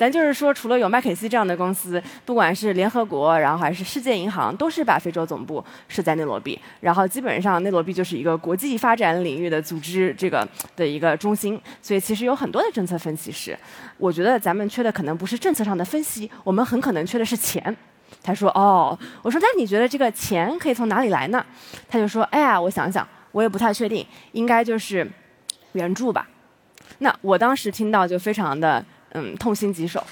咱就是说，除了有麦肯锡这样的公司，不管是联合国，然后还是世界银行，都是把非洲总部设在内罗毕。然后基本上内罗毕就是一个国际发展领域的组织这个的一个中心。所以其实有很多的政策分析师。我觉得咱们缺的可能不是政策上的分析，我们很可能缺的是钱。他说：“哦。”我说：“那你觉得这个钱可以从哪里来呢？”他就说：“哎呀，我想想，我也不太确定，应该就是援助吧。”那我当时听到就非常的嗯痛心疾首。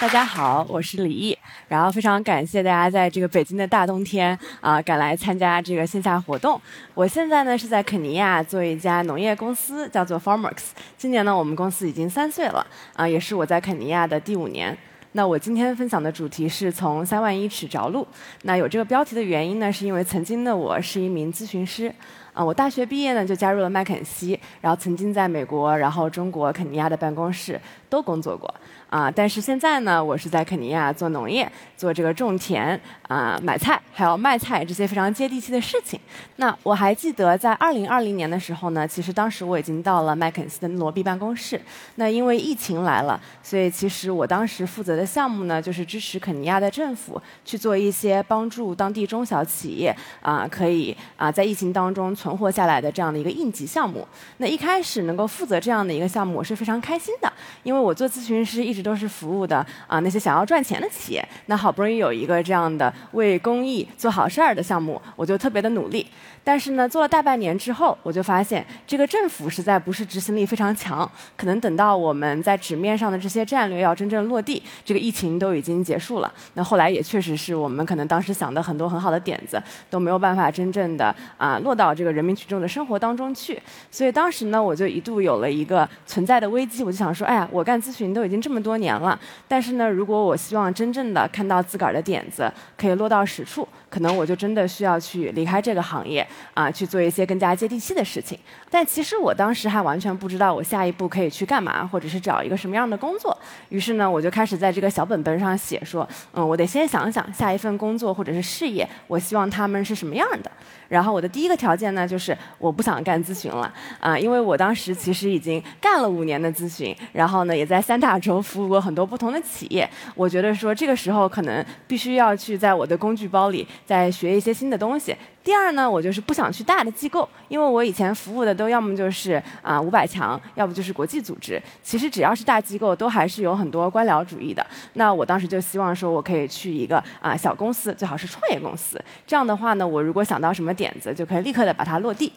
大家好，我是李毅，然后非常感谢大家在这个北京的大冬天啊赶来参加这个线下活动。我现在呢是在肯尼亚做一家农业公司，叫做 Farmworks。今年呢我们公司已经三岁了啊，也是我在肯尼亚的第五年。那我今天分享的主题是从三万一尺着陆。那有这个标题的原因呢，是因为曾经的我是一名咨询师。啊，我大学毕业呢就加入了麦肯锡，然后曾经在美国、然后中国肯尼亚的办公室都工作过。啊，但是现在呢，我是在肯尼亚做农业，做这个种田啊、买菜，还有卖菜这些非常接地气的事情。那我还记得在二零二零年的时候呢，其实当时我已经到了麦肯锡的罗毕办公室。那因为疫情来了，所以其实我当时负责的项目呢，就是支持肯尼亚的政府去做一些帮助当地中小企业啊，可以啊在疫情当中存存活下来的这样的一个应急项目。那一开始能够负责这样的一个项目，我是非常开心的，因为我做咨询师一直。都是服务的啊，那些想要赚钱的企业，那好不容易有一个这样的为公益做好事儿的项目，我就特别的努力。但是呢，做了大半年之后，我就发现这个政府实在不是执行力非常强，可能等到我们在纸面上的这些战略要真正落地，这个疫情都已经结束了。那后来也确实是我们可能当时想的很多很好的点子都没有办法真正的啊落到这个人民群众的生活当中去。所以当时呢，我就一度有了一个存在的危机，我就想说，哎呀，我干咨询都已经这么多年了，但是呢，如果我希望真正的看到自个儿的点子可以落到实处。可能我就真的需要去离开这个行业啊，去做一些更加接地气的事情。但其实我当时还完全不知道我下一步可以去干嘛，或者是找一个什么样的工作。于是呢，我就开始在这个小本本上写说，嗯，我得先想想下一份工作或者是事业，我希望他们是什么样的。然后我的第一个条件呢，就是我不想干咨询了啊，因为我当时其实已经干了五年的咨询，然后呢，也在三大洲服务过很多不同的企业。我觉得说这个时候可能必须要去在我的工具包里。在学一些新的东西。第二呢，我就是不想去大的机构，因为我以前服务的都要么就是啊五百强，要不就是国际组织。其实只要是大机构，都还是有很多官僚主义的。那我当时就希望说，我可以去一个啊小公司，最好是创业公司。这样的话呢，我如果想到什么点子，就可以立刻的把它落地。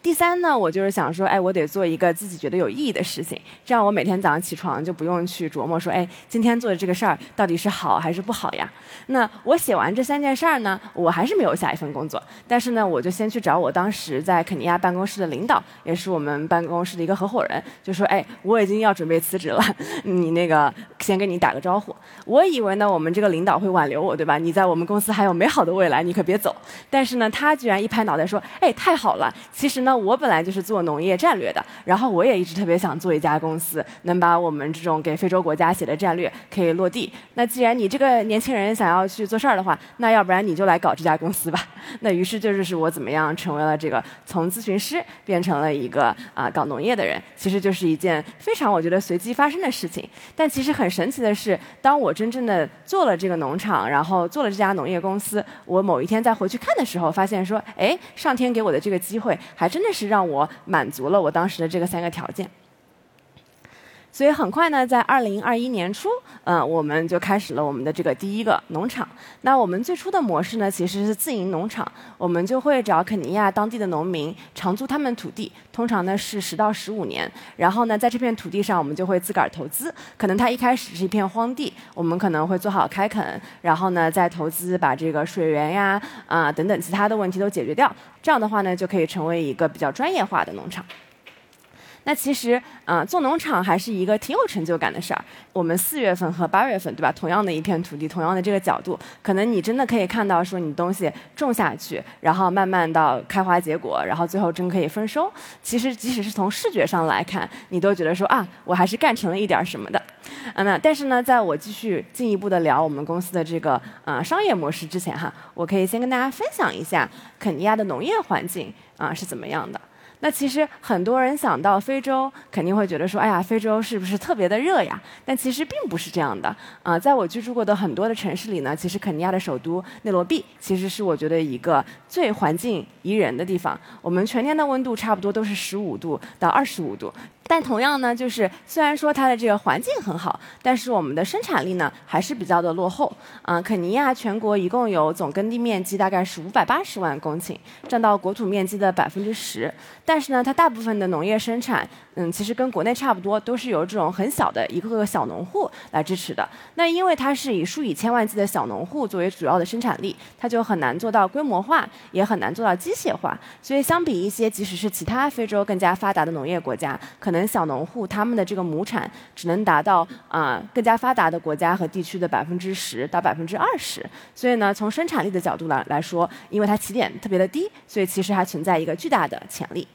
第三呢，我就是想说，哎，我得做一个自己觉得有意义的事情，这样我每天早上起床就不用去琢磨说，哎，今天做的这个事儿到底是好还是不好呀？那我写完这三件事儿呢，我还是没有下一份工作，但是呢，我就先去找我当时在肯尼亚办公室的领导，也是我们办公室的一个合伙人，就说，哎，我已经要准备辞职了，你那个先跟你打个招呼。我以为呢，我们这个领导会挽留我，对吧？你在我们公司还有美好的未来，你可别走。但是呢，他居然一拍脑袋说，哎，太好了，其实呢。那我本来就是做农业战略的，然后我也一直特别想做一家公司，能把我们这种给非洲国家写的战略可以落地。那既然你这个年轻人想要去做事儿的话，那要不然你就来搞这家公司吧。那于是就是我怎么样成为了这个从咨询师变成了一个啊搞农业的人，其实就是一件非常我觉得随机发生的事情。但其实很神奇的是，当我真正的做了这个农场，然后做了这家农业公司，我某一天再回去看的时候，发现说，哎，上天给我的这个机会还真。真的是让我满足了我当时的这个三个条件。所以很快呢，在二零二一年初，嗯，我们就开始了我们的这个第一个农场。那我们最初的模式呢，其实是自营农场，我们就会找肯尼亚当地的农民长租他们土地，通常呢是十到十五年。然后呢，在这片土地上，我们就会自个儿投资。可能它一开始是一片荒地，我们可能会做好开垦，然后呢再投资把这个水源呀啊等等其他的问题都解决掉。这样的话呢，就可以成为一个比较专业化的农场。那其实，啊，做农场还是一个挺有成就感的事儿。我们四月份和八月份，对吧？同样的一片土地，同样的这个角度，可能你真的可以看到，说你东西种下去，然后慢慢到开花结果，然后最后真可以丰收。其实，即使是从视觉上来看，你都觉得说啊，我还是干成了一点什么的。嗯，那但是呢，在我继续进一步的聊我们公司的这个啊商业模式之前哈，我可以先跟大家分享一下肯尼亚的农业环境啊是怎么样的。那其实很多人想到非洲，肯定会觉得说，哎呀，非洲是不是特别的热呀？但其实并不是这样的。啊，在我居住过的很多的城市里呢，其实肯尼亚的首都内罗毕，其实是我觉得一个最环境宜人的地方。我们全年的温度差不多都是十五度到二十五度。但同样呢，就是虽然说它的这个环境很好，但是我们的生产力呢还是比较的落后。啊，肯尼亚全国一共有总耕地面积大概是五百八十万公顷，占到国土面积的百分之十。但是呢，它大部分的农业生产，嗯，其实跟国内差不多，都是由这种很小的一个个小农户来支持的。那因为它是以数以千万计的小农户作为主要的生产力，它就很难做到规模化，也很难做到机械化。所以相比一些即使是其他非洲更加发达的农业国家，可能。小农户他们的这个亩产只能达到啊更加发达的国家和地区的百分之十到百分之二十，所以呢，从生产力的角度来来说，因为它起点特别的低，所以其实还存在一个巨大的潜力。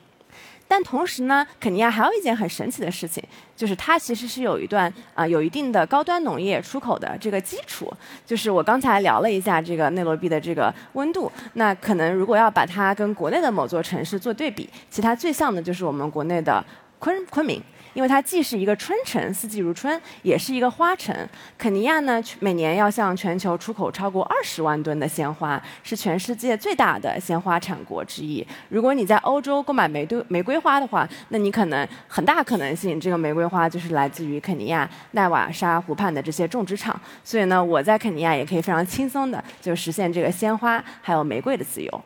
但同时呢，肯尼亚还有一件很神奇的事情，就是它其实是有一段啊有一定的高端农业出口的这个基础。就是我刚才聊了一下这个内罗毕的这个温度，那可能如果要把它跟国内的某座城市做对比，其他最像的就是我们国内的。昆昆明，因为它既是一个春城，四季如春，也是一个花城。肯尼亚呢，每年要向全球出口超过二十万吨的鲜花，是全世界最大的鲜花产国之一。如果你在欧洲购买玫瑰玫瑰花的话，那你可能很大可能性，这个玫瑰花就是来自于肯尼亚奈瓦沙湖畔的这些种植场。所以呢，我在肯尼亚也可以非常轻松的就实现这个鲜花还有玫瑰的自由。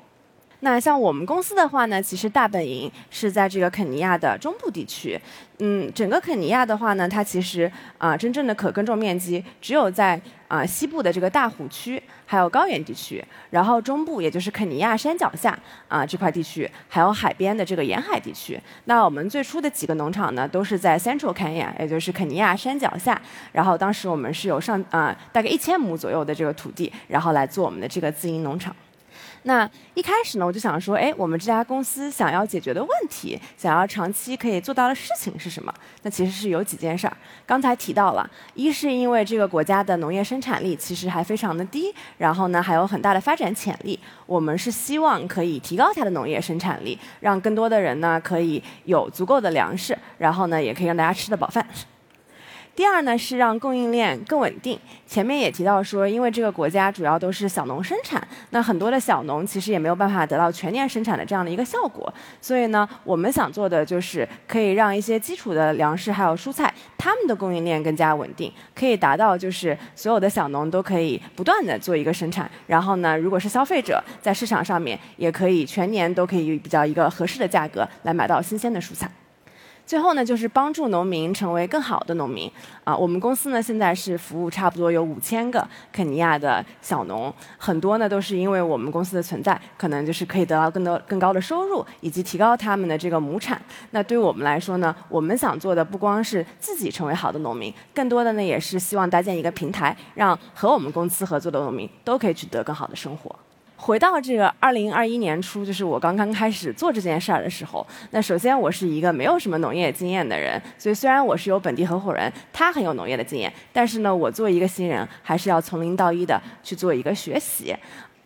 那像我们公司的话呢，其实大本营是在这个肯尼亚的中部地区。嗯，整个肯尼亚的话呢，它其实啊，真正的可耕种面积只有在啊西部的这个大湖区，还有高原地区，然后中部也就是肯尼亚山脚下啊这块地区，还有海边的这个沿海地区。那我们最初的几个农场呢，都是在 Central Kenya，也就是肯尼亚山脚下。然后当时我们是有上啊大概一千亩左右的这个土地，然后来做我们的这个自营农场。那一开始呢，我就想说，哎，我们这家公司想要解决的问题，想要长期可以做到的事情是什么？那其实是有几件事儿。刚才提到了，一是因为这个国家的农业生产力其实还非常的低，然后呢还有很大的发展潜力。我们是希望可以提高它的农业生产力，让更多的人呢可以有足够的粮食，然后呢也可以让大家吃得饱饭。第二呢是让供应链更稳定。前面也提到说，因为这个国家主要都是小农生产，那很多的小农其实也没有办法得到全年生产的这样的一个效果。所以呢，我们想做的就是可以让一些基础的粮食还有蔬菜，他们的供应链更加稳定，可以达到就是所有的小农都可以不断的做一个生产。然后呢，如果是消费者在市场上面，也可以全年都可以比较一个合适的价格来买到新鲜的蔬菜。最后呢，就是帮助农民成为更好的农民啊。我们公司呢，现在是服务差不多有五千个肯尼亚的小农，很多呢都是因为我们公司的存在，可能就是可以得到更多更高的收入，以及提高他们的这个亩产。那对于我们来说呢，我们想做的不光是自己成为好的农民，更多的呢也是希望搭建一个平台，让和我们公司合作的农民都可以取得更好的生活。回到这个二零二一年初，就是我刚刚开始做这件事儿的时候。那首先，我是一个没有什么农业经验的人，所以虽然我是有本地合伙人，他很有农业的经验，但是呢，我作为一个新人，还是要从零到一的去做一个学习。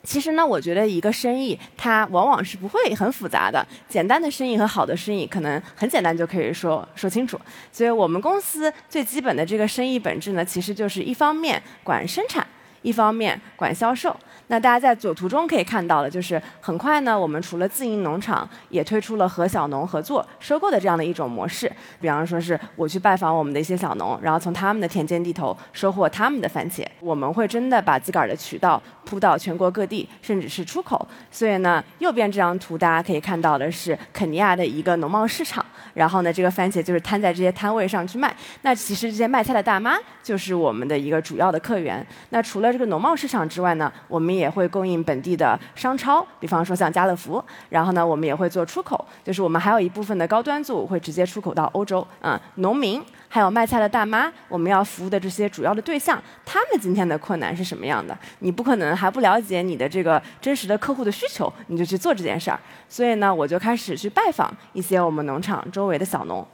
其实呢，我觉得一个生意它往往是不会很复杂的，简单的生意和好的生意可能很简单就可以说说清楚。所以我们公司最基本的这个生意本质呢，其实就是一方面管生产。一方面管销售，那大家在左图中可以看到的，就是很快呢，我们除了自营农场，也推出了和小农合作收购的这样的一种模式。比方说是我去拜访我们的一些小农，然后从他们的田间地头收获他们的番茄，我们会真的把自个儿的渠道铺到全国各地，甚至是出口。所以呢，右边这张图大家可以看到的是肯尼亚的一个农贸市场，然后呢，这个番茄就是摊在这些摊位上去卖。那其实这些卖菜的大妈就是我们的一个主要的客源。那除了这个农贸市场之外呢，我们也也会供应本地的商超，比方说像家乐福。然后呢，我们也会做出口，就是我们还有一部分的高端作物会直接出口到欧洲。嗯，农民还有卖菜的大妈，我们要服务的这些主要的对象，他们今天的困难是什么样的？你不可能还不了解你的这个真实的客户的需求，你就去做这件事儿。所以呢，我就开始去拜访一些我们农场周围的小农。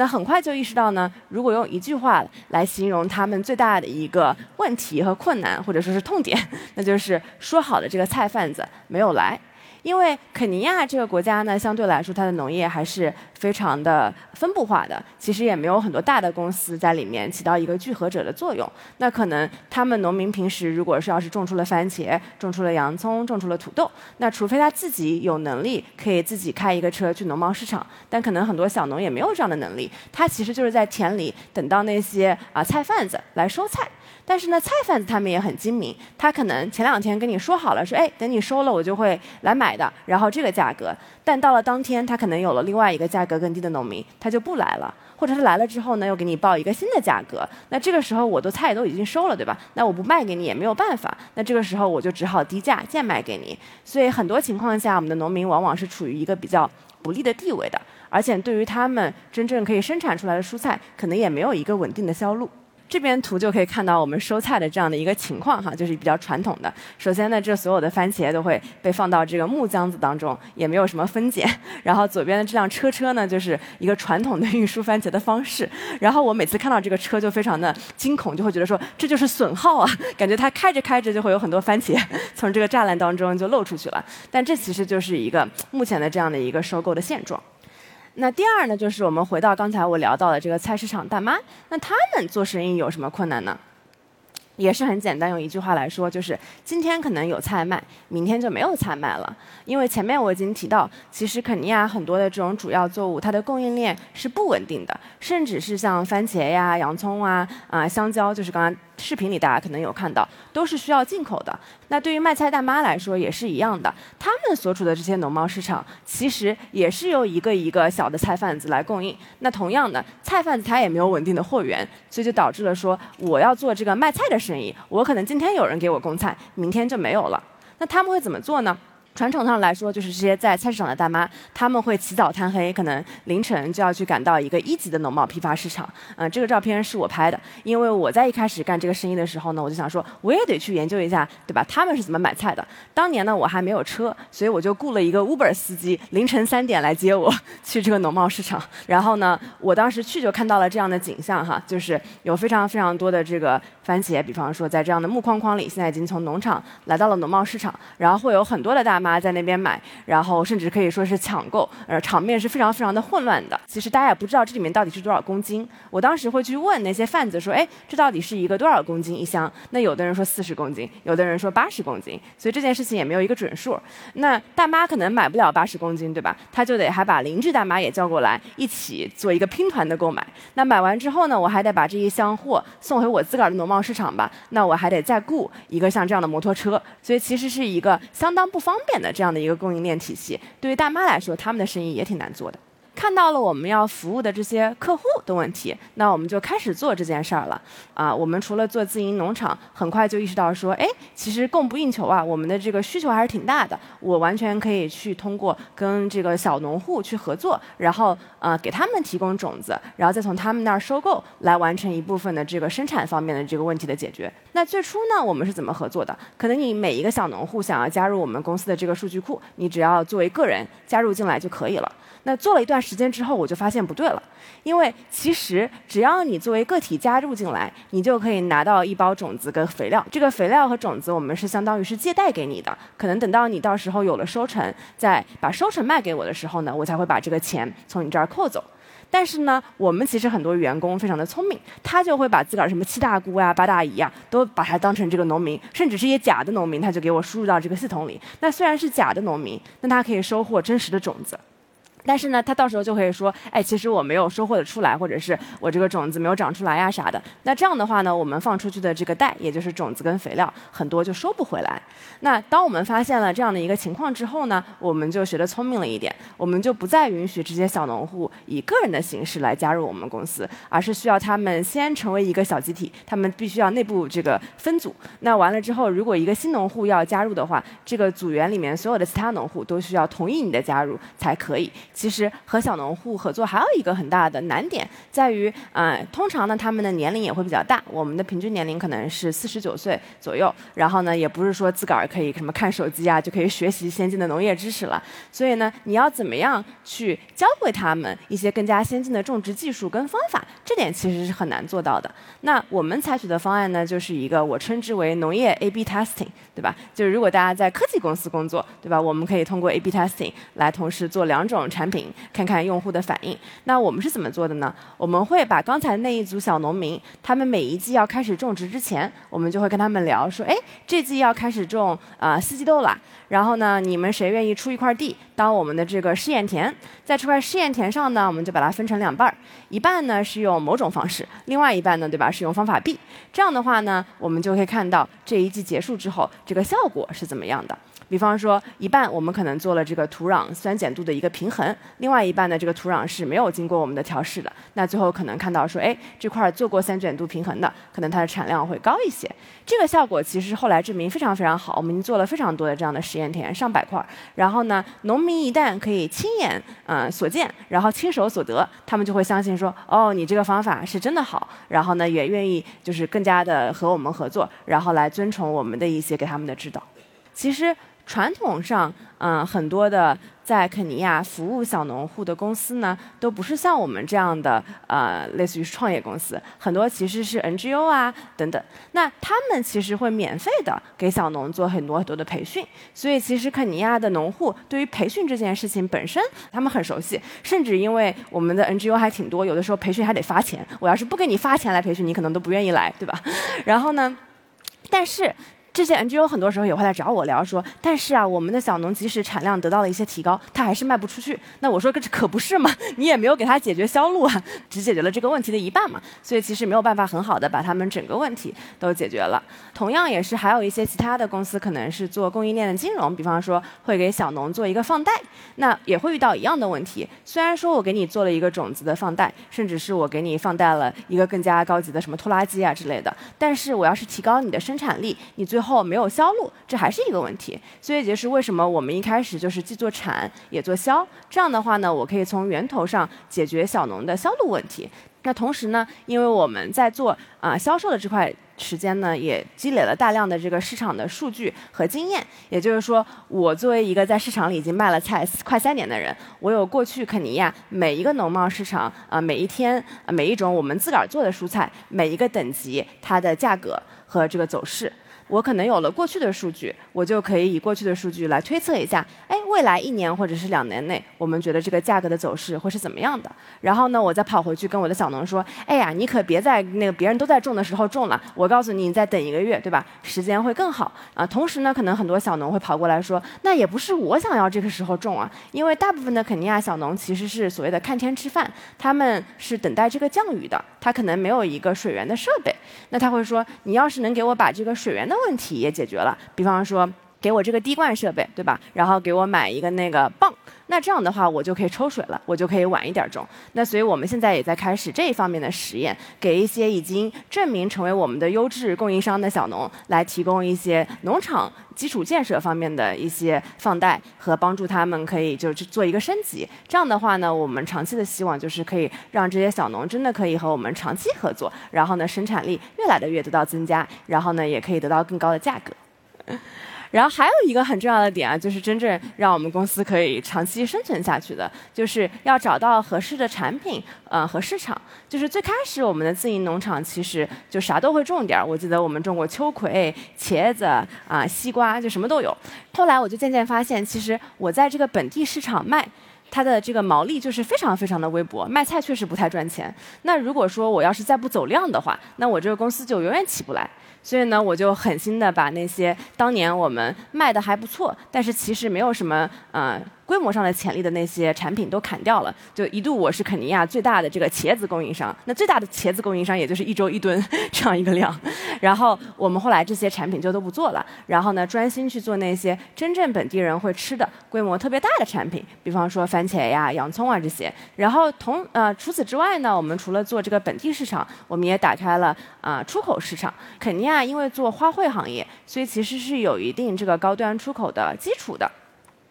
那很快就意识到呢，如果用一句话来形容他们最大的一个问题和困难，或者说是痛点，那就是说好的这个菜贩子没有来。因为肯尼亚这个国家呢，相对来说它的农业还是非常的分布化的，其实也没有很多大的公司在里面起到一个聚合者的作用。那可能他们农民平时如果是要是种出了番茄、种出了洋葱、种出了土豆，那除非他自己有能力可以自己开一个车去农贸市场，但可能很多小农也没有这样的能力，他其实就是在田里等到那些啊菜贩子来收菜。但是呢，菜贩子他们也很精明，他可能前两天跟你说好了，说哎，等你收了我就会来买来的，然后这个价格。但到了当天，他可能有了另外一个价格更低的农民，他就不来了，或者是来了之后呢，又给你报一个新的价格。那这个时候我的菜都已经收了，对吧？那我不卖给你也没有办法。那这个时候我就只好低价贱卖给你。所以很多情况下，我们的农民往往是处于一个比较不利的地位的，而且对于他们真正可以生产出来的蔬菜，可能也没有一个稳定的销路。这边图就可以看到我们收菜的这样的一个情况哈，就是比较传统的。首先呢，这所有的番茄都会被放到这个木浆子当中，也没有什么分拣。然后左边的这辆车车呢，就是一个传统的运输番茄的方式。然后我每次看到这个车就非常的惊恐，就会觉得说这就是损耗啊，感觉它开着开着就会有很多番茄从这个栅栏当中就漏出去了。但这其实就是一个目前的这样的一个收购的现状。那第二呢，就是我们回到刚才我聊到的这个菜市场大妈，那他们做生意有什么困难呢？也是很简单，用一句话来说，就是今天可能有菜卖，明天就没有菜卖了。因为前面我已经提到，其实肯尼亚很多的这种主要作物，它的供应链是不稳定的，甚至是像番茄呀、洋葱啊、啊香蕉，就是刚刚。视频里大家可能有看到，都是需要进口的。那对于卖菜大妈来说也是一样的，他们所处的这些农贸市场，其实也是由一个一个小的菜贩子来供应。那同样的，菜贩子他也没有稳定的货源，所以就导致了说，我要做这个卖菜的生意，我可能今天有人给我供菜，明天就没有了。那他们会怎么做呢？传统上来说，就是这些在菜市场的大妈，他们会起早贪黑，可能凌晨就要去赶到一个一级的农贸批发市场。嗯，这个照片是我拍的，因为我在一开始干这个生意的时候呢，我就想说，我也得去研究一下，对吧？他们是怎么买菜的？当年呢，我还没有车，所以我就雇了一个 Uber 司机，凌晨三点来接我去这个农贸市场。然后呢，我当时去就看到了这样的景象哈，就是有非常非常多的这个番茄，比方说在这样的木框框里，现在已经从农场来到了农贸市场，然后会有很多的大妈。在那边买，然后甚至可以说是抢购，呃，场面是非常非常的混乱的。其实大家也不知道这里面到底是多少公斤。我当时会去问那些贩子说：“哎，这到底是一个多少公斤一箱？”那有的人说四十公斤，有的人说八十公斤。所以这件事情也没有一个准数。那大妈可能买不了八十公斤，对吧？她就得还把邻居大妈也叫过来，一起做一个拼团的购买。那买完之后呢，我还得把这一箱货送回我自个儿的农贸市场吧？那我还得再雇一个像这样的摩托车。所以其实是一个相当不方便便的这样的一个供应链体系，对于大妈来说，他们的生意也挺难做的。看到了我们要服务的这些客户的问题，那我们就开始做这件事儿了。啊，我们除了做自营农场，很快就意识到说，哎，其实供不应求啊，我们的这个需求还是挺大的。我完全可以去通过跟这个小农户去合作，然后呃给他们提供种子，然后再从他们那儿收购，来完成一部分的这个生产方面的这个问题的解决。那最初呢，我们是怎么合作的？可能你每一个小农户想要加入我们公司的这个数据库，你只要作为个人加入进来就可以了。那做了一段时时间之后，我就发现不对了，因为其实只要你作为个体加入进来，你就可以拿到一包种子跟肥料。这个肥料和种子我们是相当于是借贷给你的，可能等到你到时候有了收成，再把收成卖给我的时候呢，我才会把这个钱从你这儿扣走。但是呢，我们其实很多员工非常的聪明，他就会把自个儿什么七大姑啊、八大姨啊，都把它当成这个农民，甚至是一些假的农民，他就给我输入到这个系统里。那虽然是假的农民，那他可以收获真实的种子。但是呢，他到时候就会说，哎，其实我没有收获的出来，或者是我这个种子没有长出来呀啥的。那这样的话呢，我们放出去的这个蛋，也就是种子跟肥料，很多就收不回来。那当我们发现了这样的一个情况之后呢，我们就学得聪明了一点，我们就不再允许这些小农户以个人的形式来加入我们公司，而是需要他们先成为一个小集体，他们必须要内部这个分组。那完了之后，如果一个新农户要加入的话，这个组员里面所有的其他农户都需要同意你的加入才可以。其实和小农户合作还有一个很大的难点，在于，呃，通常呢他们的年龄也会比较大，我们的平均年龄可能是四十九岁左右，然后呢也不是说自个儿可以什么看手机啊就可以学习先进的农业知识了，所以呢你要怎么样去教会他们一些更加先进的种植技术跟方法，这点其实是很难做到的。那我们采取的方案呢，就是一个我称之为农业 A/B testing，对吧？就是如果大家在科技公司工作，对吧？我们可以通过 A/B testing 来同时做两种产产品，看看用户的反应。那我们是怎么做的呢？我们会把刚才那一组小农民，他们每一季要开始种植之前，我们就会跟他们聊说，哎，这季要开始种啊四季豆了。然后呢，你们谁愿意出一块地当我们的这个试验田？在这块试验田上呢，我们就把它分成两半儿，一半呢是用某种方式，另外一半呢，对吧，是用方法 B。这样的话呢，我们就可以看到这一季结束之后，这个效果是怎么样的。比方说，一半我们可能做了这个土壤酸碱度的一个平衡，另外一半的，这个土壤是没有经过我们的调试的。那最后可能看到说，哎，这块做过酸碱度平衡的，可能它的产量会高一些。这个效果其实后来证明非常非常好，我们已经做了非常多的这样的实验田，上百块。然后呢，农民一旦可以亲眼嗯所见，然后亲手所得，他们就会相信说，哦，你这个方法是真的好。然后呢，也愿意就是更加的和我们合作，然后来遵从我们的一些给他们的指导。其实。传统上，嗯，很多的在肯尼亚服务小农户的公司呢，都不是像我们这样的，呃，类似于创业公司，很多其实是 NGO 啊等等。那他们其实会免费的给小农做很多很多的培训，所以其实肯尼亚的农户对于培训这件事情本身，他们很熟悉，甚至因为我们的 NGO 还挺多，有的时候培训还得发钱，我要是不给你发钱来培训，你可能都不愿意来，对吧？然后呢，但是。这些 NGO 很多时候也会来找我聊说，但是啊，我们的小农即使产量得到了一些提高，他还是卖不出去。那我说这可不是嘛，你也没有给他解决销路啊，只解决了这个问题的一半嘛，所以其实没有办法很好的把他们整个问题都解决了。同样也是还有一些其他的公司可能是做供应链的金融，比方说会给小农做一个放贷，那也会遇到一样的问题。虽然说我给你做了一个种子的放贷，甚至是我给你放贷了一个更加高级的什么拖拉机啊之类的，但是我要是提高你的生产力，你最后后没有销路，这还是一个问题。所以就是为什么我们一开始就是既做产也做销，这样的话呢，我可以从源头上解决小农的销路问题。那同时呢，因为我们在做啊销售的这块时间呢，也积累了大量的这个市场的数据和经验。也就是说，我作为一个在市场里已经卖了菜快三年的人，我有过去肯尼亚每一个农贸市场啊，每一天每一种我们自个儿做的蔬菜，每一个等级它的价格和这个走势。我可能有了过去的数据，我就可以以过去的数据来推测一下，哎，未来一年或者是两年内，我们觉得这个价格的走势会是怎么样的？然后呢，我再跑回去跟我的小农说，哎呀，你可别在那个别人都在种的时候种了，我告诉你，你再等一个月，对吧？时间会更好啊。同时呢，可能很多小农会跑过来说，那也不是我想要这个时候种啊，因为大部分的肯尼亚小农其实是所谓的看天吃饭，他们是等待这个降雨的，他可能没有一个水源的设备，那他会说，你要是能给我把这个水源的问题也解决了，比方说给我这个滴灌设备，对吧？然后给我买一个那个泵，那这样的话我就可以抽水了，我就可以晚一点种。那所以我们现在也在开始这一方面的实验，给一些已经证明成为我们的优质供应商的小农来提供一些农场基础建设方面的一些放贷和帮助他们可以就是做一个升级。这样的话呢，我们长期的希望就是可以让这些小农真的可以和我们长期合作，然后呢生产力越来的越得到增加，然后呢也可以得到更高的价格。然后还有一个很重要的点啊，就是真正让我们公司可以长期生存下去的，就是要找到合适的产品，呃，和市场。就是最开始我们的自营农场其实就啥都会种点儿，我记得我们种过秋葵、茄子啊、西瓜，就什么都有。后来我就渐渐发现，其实我在这个本地市场卖，它的这个毛利就是非常非常的微薄，卖菜确实不太赚钱。那如果说我要是再不走量的话，那我这个公司就永远起不来。所以呢，我就狠心的把那些当年我们卖的还不错，但是其实没有什么呃。规模上的潜力的那些产品都砍掉了，就一度我是肯尼亚最大的这个茄子供应商，那最大的茄子供应商也就是一周一吨这样一个量，然后我们后来这些产品就都不做了，然后呢专心去做那些真正本地人会吃的、规模特别大的产品，比方说番茄呀、洋葱啊这些。然后同呃除此之外呢，我们除了做这个本地市场，我们也打开了啊出口市场。肯尼亚因为做花卉行业，所以其实是有一定这个高端出口的基础的。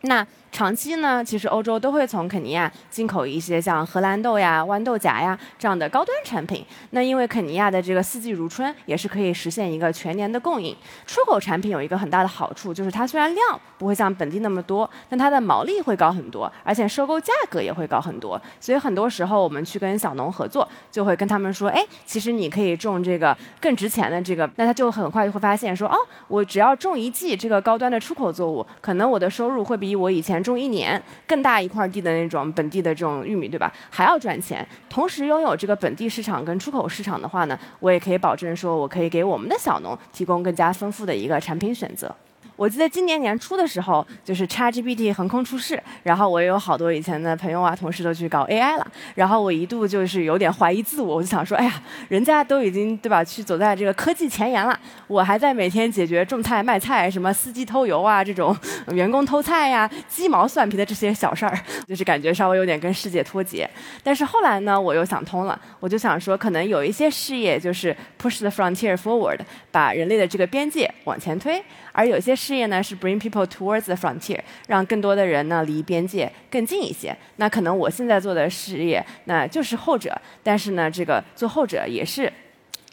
那长期呢，其实欧洲都会从肯尼亚进口一些像荷兰豆呀、豌豆荚呀这样的高端产品。那因为肯尼亚的这个四季如春，也是可以实现一个全年的供应。出口产品有一个很大的好处，就是它虽然量不会像本地那么多，但它的毛利会高很多，而且收购价格也会高很多。所以很多时候我们去跟小农合作，就会跟他们说，哎，其实你可以种这个更值钱的这个，那他就很快就会发现说，哦，我只要种一季这个高端的出口作物，可能我的收入会比我以前。种一年更大一块地的那种本地的这种玉米，对吧？还要赚钱，同时拥有这个本地市场跟出口市场的话呢，我也可以保证说，我可以给我们的小农提供更加丰富的一个产品选择。我记得今年年初的时候，就是 ChatGPT 横空出世，然后我也有好多以前的朋友啊、同事都去搞 AI 了，然后我一度就是有点怀疑自我，我就想说，哎呀，人家都已经对吧，去走在这个科技前沿了，我还在每天解决种菜卖菜、什么司机偷油啊这种员工偷菜呀、鸡毛蒜皮的这些小事儿，就是感觉稍微有点跟世界脱节。但是后来呢，我又想通了，我就想说，可能有一些事业就是 push the frontier forward，把人类的这个边界往前推。而有些事业呢是 bring people towards the frontier，让更多的人呢离边界更近一些。那可能我现在做的事业，那就是后者。但是呢，这个做后者也是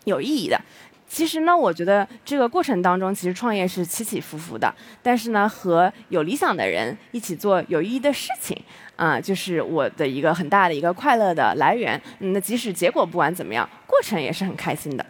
有意义的。其实呢，我觉得这个过程当中，其实创业是起起伏伏的。但是呢，和有理想的人一起做有意义的事情，啊，就是我的一个很大的一个快乐的来源。那即使结果不管怎么样，过程也是很开心的。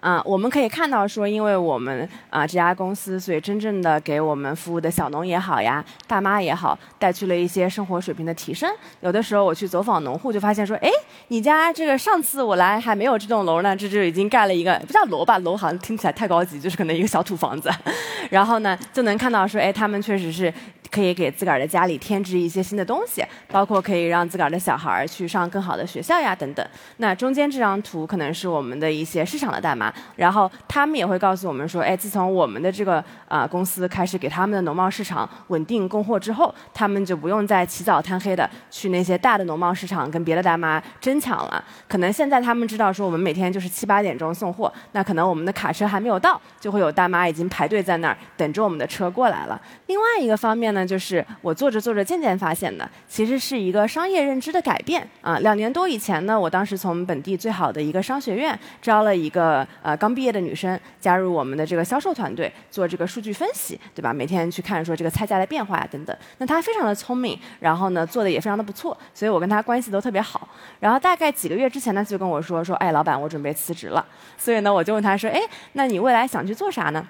啊，我们可以看到说，因为我们啊这家公司，所以真正的给我们服务的小农也好呀，大妈也好，带去了一些生活水平的提升。有的时候我去走访农户，就发现说，哎，你家这个上次我来还没有这栋楼呢，这就已经盖了一个不叫楼吧，楼好像听起来太高级，就是可能一个小土房子。然后呢，就能看到说，哎，他们确实是。可以给自个儿的家里添置一些新的东西，包括可以让自个儿的小孩儿去上更好的学校呀，等等。那中间这张图可能是我们的一些市场的大妈，然后他们也会告诉我们说，哎，自从我们的这个啊公司开始给他们的农贸市场稳定供货之后，他们就不用再起早贪黑的去那些大的农贸市场跟别的大妈争抢了。可能现在他们知道说，我们每天就是七八点钟送货，那可能我们的卡车还没有到，就会有大妈已经排队在那儿等着我们的车过来了。另外一个方面呢。那就是我做着做着渐渐发现的，其实是一个商业认知的改变啊。两年多以前呢，我当时从本地最好的一个商学院招了一个呃刚毕业的女生加入我们的这个销售团队，做这个数据分析，对吧？每天去看说这个菜价的变化呀等等。那她非常的聪明，然后呢做的也非常的不错，所以我跟她关系都特别好。然后大概几个月之前呢，就跟我说说，哎，老板，我准备辞职了。所以呢，我就问她说，哎，那你未来想去做啥呢？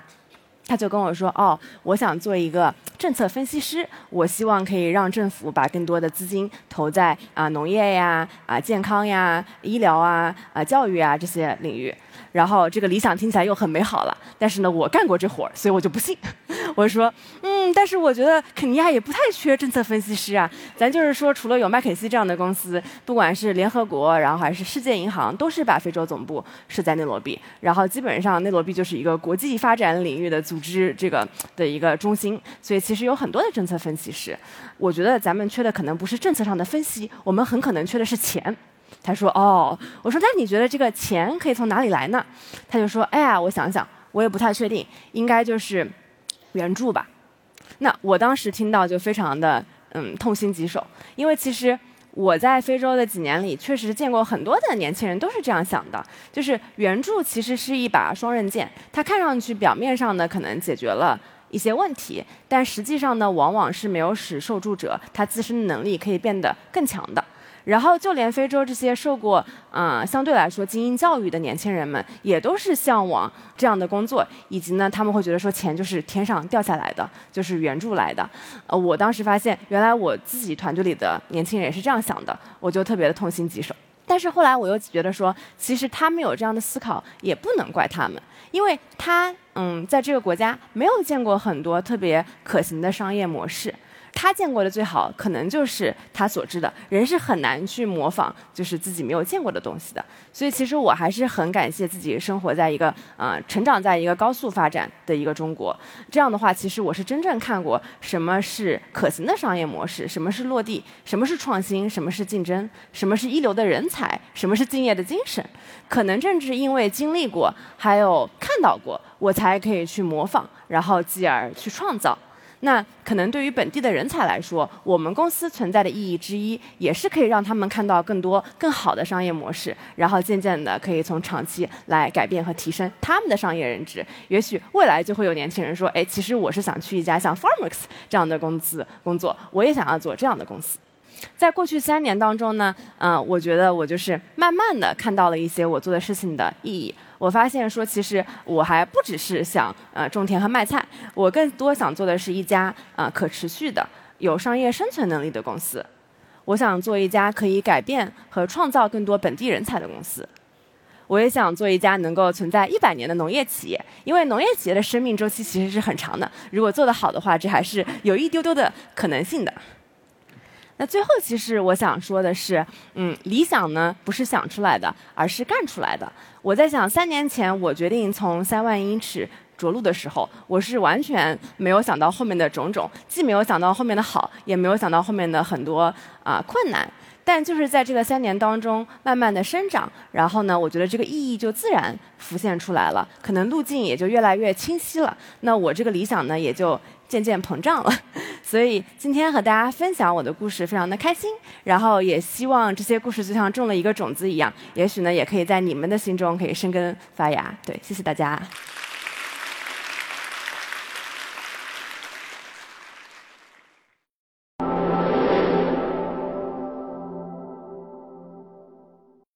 他就跟我说：“哦，我想做一个政策分析师，我希望可以让政府把更多的资金投在啊农业呀、啊健康呀、医疗啊、啊教育啊这些领域。”然后这个理想听起来又很美好了，但是呢，我干过这活儿，所以我就不信。我说，嗯，但是我觉得肯尼亚也不太缺政策分析师啊。咱就是说，除了有麦肯锡这样的公司，不管是联合国，然后还是世界银行，都是把非洲总部设在内罗毕。然后基本上内罗毕就是一个国际发展领域的组织这个的一个中心。所以其实有很多的政策分析师。我觉得咱们缺的可能不是政策上的分析，我们很可能缺的是钱。他说：“哦，我说那你觉得这个钱可以从哪里来呢？”他就说：“哎呀，我想想，我也不太确定，应该就是援助吧。”那我当时听到就非常的嗯痛心疾首，因为其实我在非洲的几年里，确实见过很多的年轻人都是这样想的，就是援助其实是一把双刃剑，它看上去表面上呢可能解决了一些问题，但实际上呢往往是没有使受助者他自身的能力可以变得更强的。然后，就连非洲这些受过啊相对来说精英教育的年轻人们，也都是向往这样的工作，以及呢，他们会觉得说钱就是天上掉下来的，就是援助来的。呃，我当时发现，原来我自己团队里的年轻人也是这样想的，我就特别的痛心疾首。但是后来我又觉得说，其实他们有这样的思考，也不能怪他们，因为他嗯，在这个国家没有见过很多特别可行的商业模式。他见过的最好，可能就是他所知的。人是很难去模仿，就是自己没有见过的东西的。所以，其实我还是很感谢自己生活在一个呃，成长在一个高速发展的一个中国。这样的话，其实我是真正看过什么是可行的商业模式，什么是落地，什么是创新，什么是竞争，什么是一流的人才，什么是敬业的精神。可能正是因为经历过，还有看到过，我才可以去模仿，然后继而去创造。那可能对于本地的人才来说，我们公司存在的意义之一，也是可以让他们看到更多更好的商业模式，然后渐渐的可以从长期来改变和提升他们的商业认知。也许未来就会有年轻人说，哎，其实我是想去一家像 Farmers 这样的公司工作，我也想要做这样的公司。在过去三年当中呢，嗯，我觉得我就是慢慢的看到了一些我做的事情的意义。我发现说，其实我还不只是想呃种田和卖菜，我更多想做的是一家啊可持续的、有商业生存能力的公司。我想做一家可以改变和创造更多本地人才的公司。我也想做一家能够存在一百年的农业企业，因为农业企业的生命周期其实是很长的。如果做得好的话，这还是有一丢丢的可能性的。那最后，其实我想说的是，嗯，理想呢不是想出来的，而是干出来的。我在想，三年前我决定从三万英尺着陆的时候，我是完全没有想到后面的种种，既没有想到后面的好，也没有想到后面的很多啊困难。但就是在这个三年当中，慢慢的生长，然后呢，我觉得这个意义就自然浮现出来了，可能路径也就越来越清晰了。那我这个理想呢，也就渐渐膨胀了。所以今天和大家分享我的故事，非常的开心。然后也希望这些故事就像种了一个种子一样，也许呢，也可以在你们的心中可以生根发芽。对，谢谢大家。